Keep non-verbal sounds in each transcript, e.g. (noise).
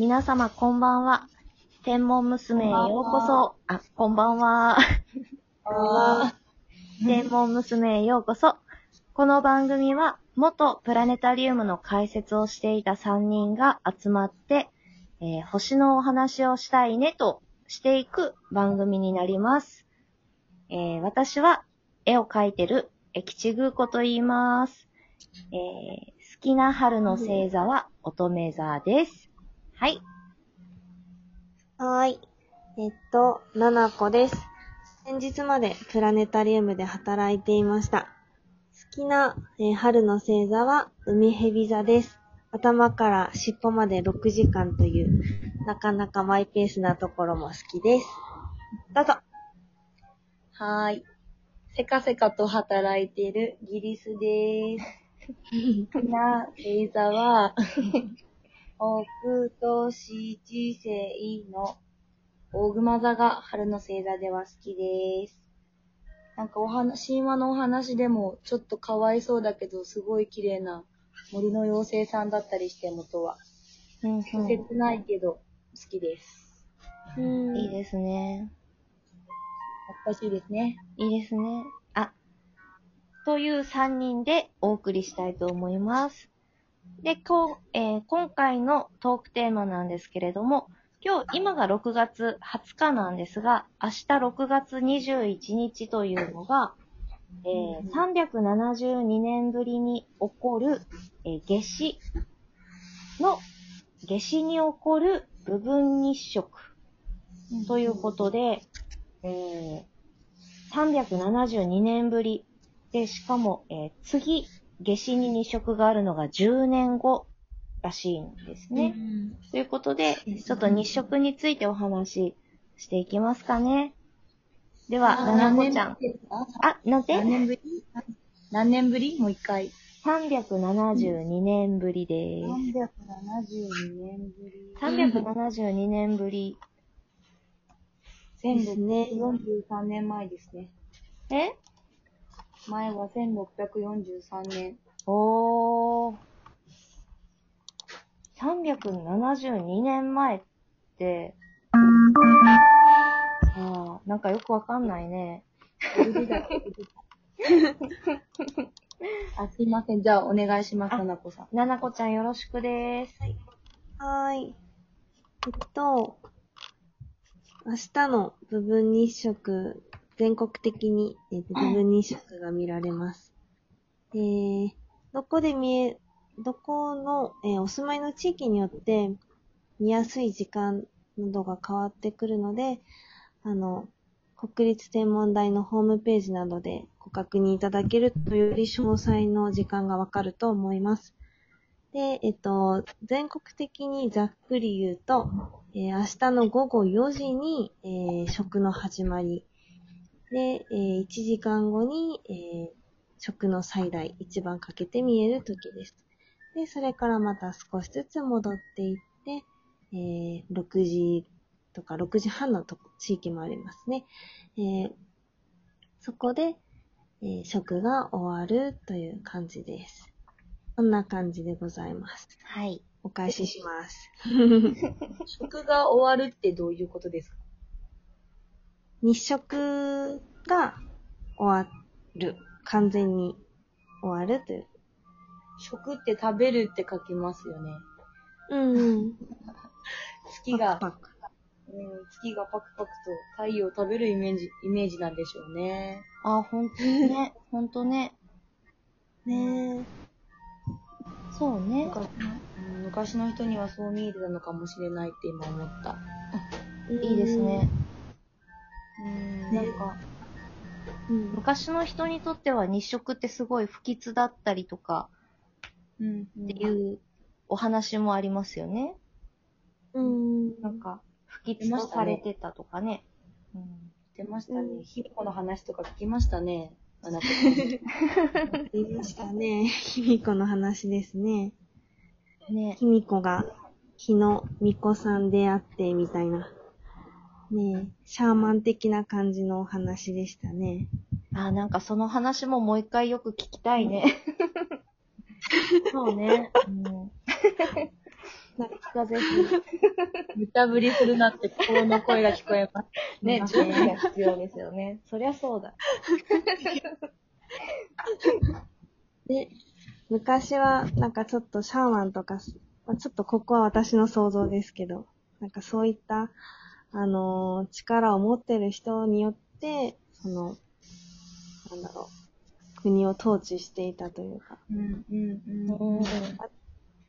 皆様こんばんは。天文娘へようこそ。あ、こんばんは。あ天文娘へようこそ。この番組は、元プラネタリウムの解説をしていた3人が集まって、えー星のお話をしたいねとしていく番組になります。えー私は絵を描いてる駅地宮子と言います。えー好きな春の星座は乙女座です。はい。はーい。えっと、ななこです。先日までプラネタリウムで働いていました。好きな、えー春の星座は海蛇座です。頭から尻尾まで6時間という、なかなかマイペースなところも好きです。どうぞ。はーい。せかせかと働いているギリスです。(laughs) 好きな星座は、北斗七星の大熊座が春の星座では好きです。なんかお話、神話のお話でもちょっとかわいそうだけど、すごい綺麗な森の妖精さんだったりして、元は。うんうん切ないけど好きです。うんいいですね。懐かしいですね。いいですね。あ、という3人でお送りしたいと思います。で、こう、えー今回のトークテーマなんですけれども、今日、今が6月20日なんですが、明日6月21日というのが、えー372年ぶりに起こる、えー夏至の、夏至に起こる部分日食ということで、えー372年ぶり。で、しかも、えー次、夏至に日食があるのが10年後らしいんですね。ということで、ちょっと日食についてお話ししていきますかね。では、ななこちゃん。あ、なんて？何年ぶり？何年ぶり？もう一回。?372 年ぶりです。372年ぶり。372年ぶり。ですね。1643年前ですね。え？前は1643年。おー。372年前って、ああ、なんかよくわかんないね。(laughs) あ、すいません。じゃあ、お願いします、あななこさん。ななこちゃんよろしくです。はーい。えっと、明日の部分日食、全国的に、えっと、部分日食が見られます。えー、どこで見え、どこの、えーお住まいの地域によって見やすい時間などが変わってくるので、あの、国立天文台のホームページなどでご確認いただけるとより詳細の時間がわかると思います。で、えっと、全国的にざっくり言うと、えー明日の午後4時に、えー食の始まり。で、えー1時間後に、えー食の最大、一番かけて見える時です。で、それからまた少しずつ戻っていって、えー6時とか6時半のとこ地域もありますね。えーそこで、えー食が終わるという感じです。こんな感じでございます。はい。お返しします。(laughs) (laughs) 食が終わるってどういうことですか？日食が終わる。完全に終わるという。食って食べるって書きますよね。うんうん。月が、パクパうん、月がパクパクと太陽を食べるイメージ、イメージなんでしょうね。あ、ほんとね。ほんとね。クねそうね。昔うん昔の人にはそう見えてたのかもしれないって今思った。え。いいですね。うん、ねなんか、うん。昔の人にとっては日食ってすごい不吉だったりとかうん、っていうお話もありますよね。うん。なんか、不吉とされてたとかね。うん出ましたうんね。ひみこの話とか聞きましたね。あなたさん。言いましたね。ひみこの話ですね。ね。ひみこが、日のみこさんであって、みたいな。ねえ、シャーマン的な感じのお話でしたね。あ、なんかその話ももう一回よく聞きたいね。そうね。うんなんか、かぜひ。無茶ぶりするなって心の声が聞こえます。ね、すいません準備が必要ですよね。そりゃそうだ。で、(laughs) 昔は、なんかちょっとシャーマンとか、まあちょっとここは私の想像ですけど、なんかそういった、あのー力を持ってる人によって、その、なんだろう、国を統治していたというか、うんうんうん。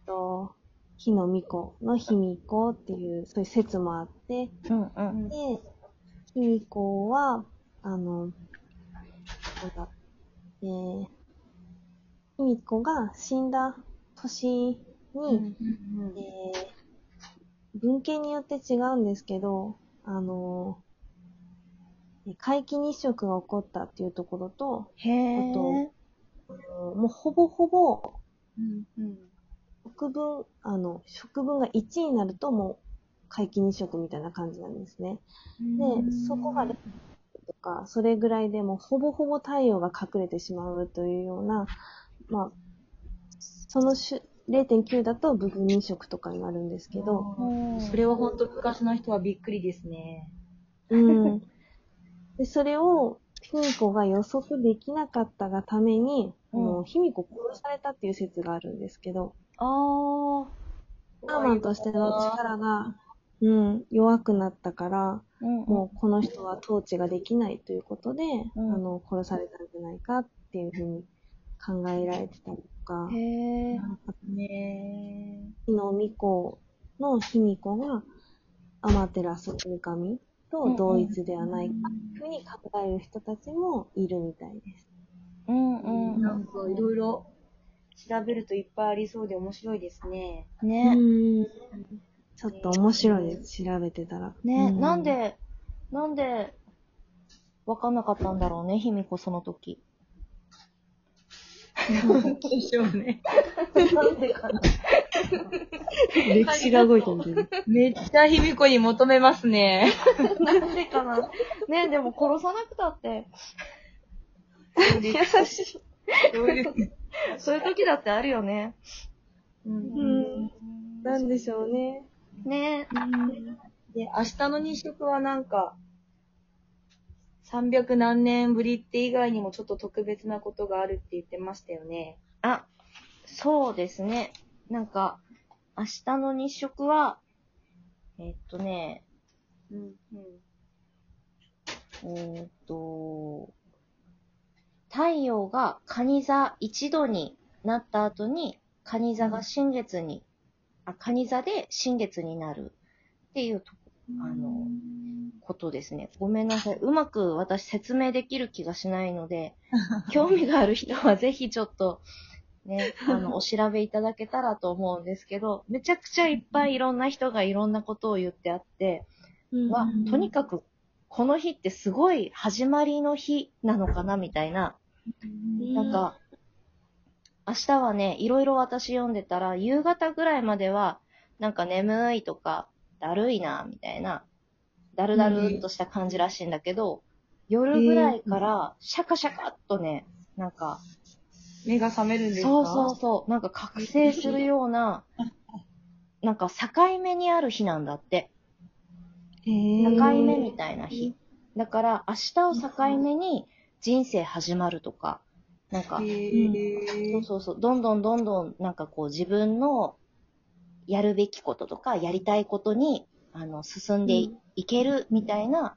と、火の巫女の卑弥呼っていう、そういう説もあって、うんうん。で、卑弥呼は、あの、なんだ、えー、卑弥呼が死んだ年に、うんえー文献によって違うんですけど、あのー、皆既日食が起こったっていうところと、へえ。あともうほぼほぼうんうん食分、あの、食分が1になるともう皆既日食みたいな感じなんですね。で、そこが0とか、それぐらいでもうほぼほぼ太陽が隠れてしまうというような、まあ、その種0.9だと部分日食とかになるんですけど、うん。それは本当昔の人はびっくりですね。うん。(laughs) で、それを、卑弥呼が予測できなかったがために、うん。もう卑弥呼殺されたっていう説があるんですけど、あー。シャーマンとしての力が、うん、弱くなったから、うんうん。もうこの人は統治ができないということで、うん。あの、殺されたんじゃないかっていうふうに考えられてたりとか、へえ。ね日の巫女の卑弥呼が、アマテラス神神と同一ではないかふうに考える人たちもいるみたいです。うんうん。なんかいろいろ調べるといっぱいありそうで面白いですね。ね。うんちょっと面白いです、調べてたら。ね、うなんで、なんで、わかんなかったんだろうね、卑弥呼その時。でしょうね。なんでかな。歴史が動いてる。めっちゃ卑弥呼に求めますね。なんでかな。ね、でも殺さなくたって、優しい。そういう時だってあるよね。うん。なんでしょうね。ねで、明日の日食はなんか、300何年ぶりって以外にもちょっと特別なことがあるって言ってましたよね。あ、そうですね。なんか、明日の日食は、えっとね、うん、うん。えーっと、太陽が蟹座1度になった後に、蟹座が新月に、あ、蟹座で新月になるっていうと、あの、ことですね。ごめんなさい。うまく私説明できる気がしないので、(laughs) 興味がある人はぜひちょっと、ね、あの、お調べいただけたらと思うんですけど、めちゃくちゃいっぱいいろんな人がいろんなことを言ってあって、は、とにかく、この日ってすごい始まりの日なのかなみたいな。なんか、明日はね、いろいろ私読んでたら、夕方ぐらいまでは、なんか眠いとか、だるいな、みたいな、だるだるっとした感じらしいんだけど、夜ぐらいから、シャカシャカっとね、なんか、目が覚めるんですか？そうそうそう、なんか覚醒するような、(laughs) なんか境目にある日なんだって。へー。境目みたいな日。だから、明日を境目に人生始まるとか、なんかへ、ー。そうそうそう、どんどんどんどん、なんかこう自分のやるべきこととか、やりたいことに、あの、進んでい,、けるみたいな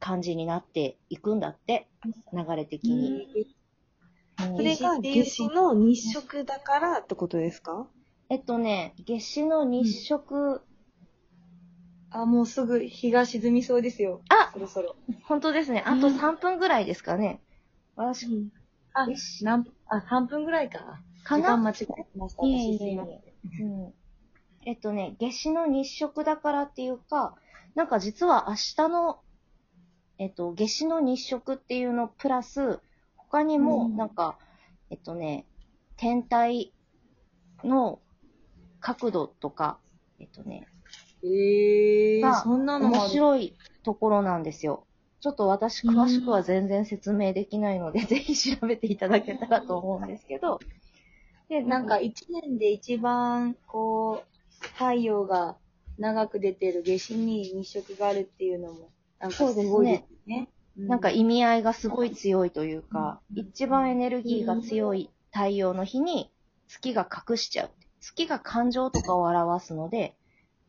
感じになっていくんだって、流れ的に。うんそれが夏至の日食だからってことですか？えっとね、夏至の日食、あ、もうすぐ日が沈みそうですよ。あそろそろ。本当ですね。あと3分ぐらいですかね。私、あよし、なん、あ、3分ぐらいか。かな？時間間違えてました。いえいい。うんえっとね、夏至の日食だからっていうか、なんか実は明日の、えっと、夏至の日食っていうのプラス、他にも、うんなんか、えっとね、天体の角度とか、えっとね、えがー、そんなの面る。白いところなんですよ。ちょっと私詳しくは全然説明できないので、(laughs) ぜひ調べていただけたらと思うんですけど、で、なんか、一年で一番、こう、太陽が長く出てる夏至に日食があるっていうのも、なんかすごいですね。なんか意味合いがすごい強いというか、一番エネルギーが強い太陽の日に月が隠しちゃう。月が感情とかを表すので、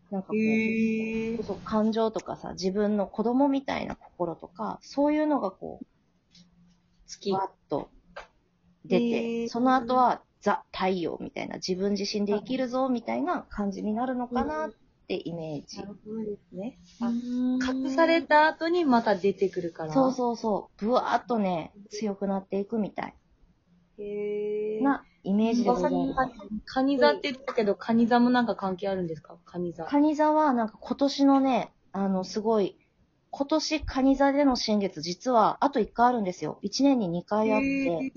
なんかこう、へーそう感情とかさ、自分の子供みたいな心とか、そういうのがこう、月。わっと出へて、ーその後はザ・太陽みたいな、自分自身で生きるぞみたいな感じになるのかなってイメージな。るほどですね。隠隠された後にまた出てくるから。そうそうそう、ブワーっとね、強くなっていくみたいへー。なイメージでございます。カニ座って言ったけど、カニ座もなんか関係あるんですか？カニ座。カニ座はなんか今年のね、あの、すごい、今年カニ座での新月実はあと1回あるんですよ。1年に2回あって。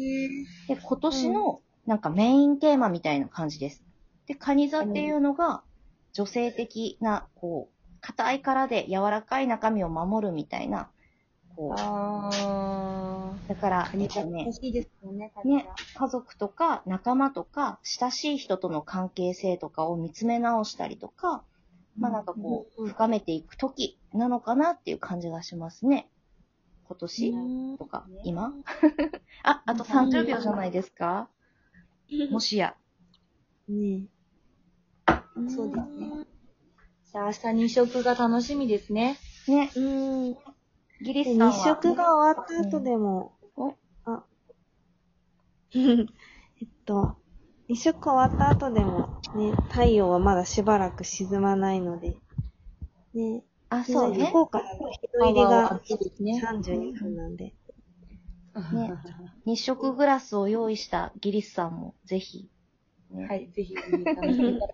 で、今年のなんかメインテーマみたいな感じです。で、カニ座っていうのが女性的な、こう、硬い殻で柔らかい中身を守るみたいな、こう、あだから、ね欲、しいですよね、ね、家族とか仲間とか親しい人との関係性とかを見つめ直したりとか、まあなんかこう、うん。深めていく時なのかなっていう感じがしますね。今年とか、今。(laughs) あ、あと30秒じゃないですか (laughs) もしや。ねそうですね。じゃあ明日日食が楽しみですね。ね、うん。でギリスさんは。日食が終わった後でも、おあ、(laughs) えっと、日食終わった後でも、ね、太陽はまだしばらく沈まないので、ね、あ、そうね。福岡だと日の入りがそうですね。32分なんで、ね。日食グラスを用意したギリスさんもぜひ。ね。はい、ぜひ、楽しんでいただ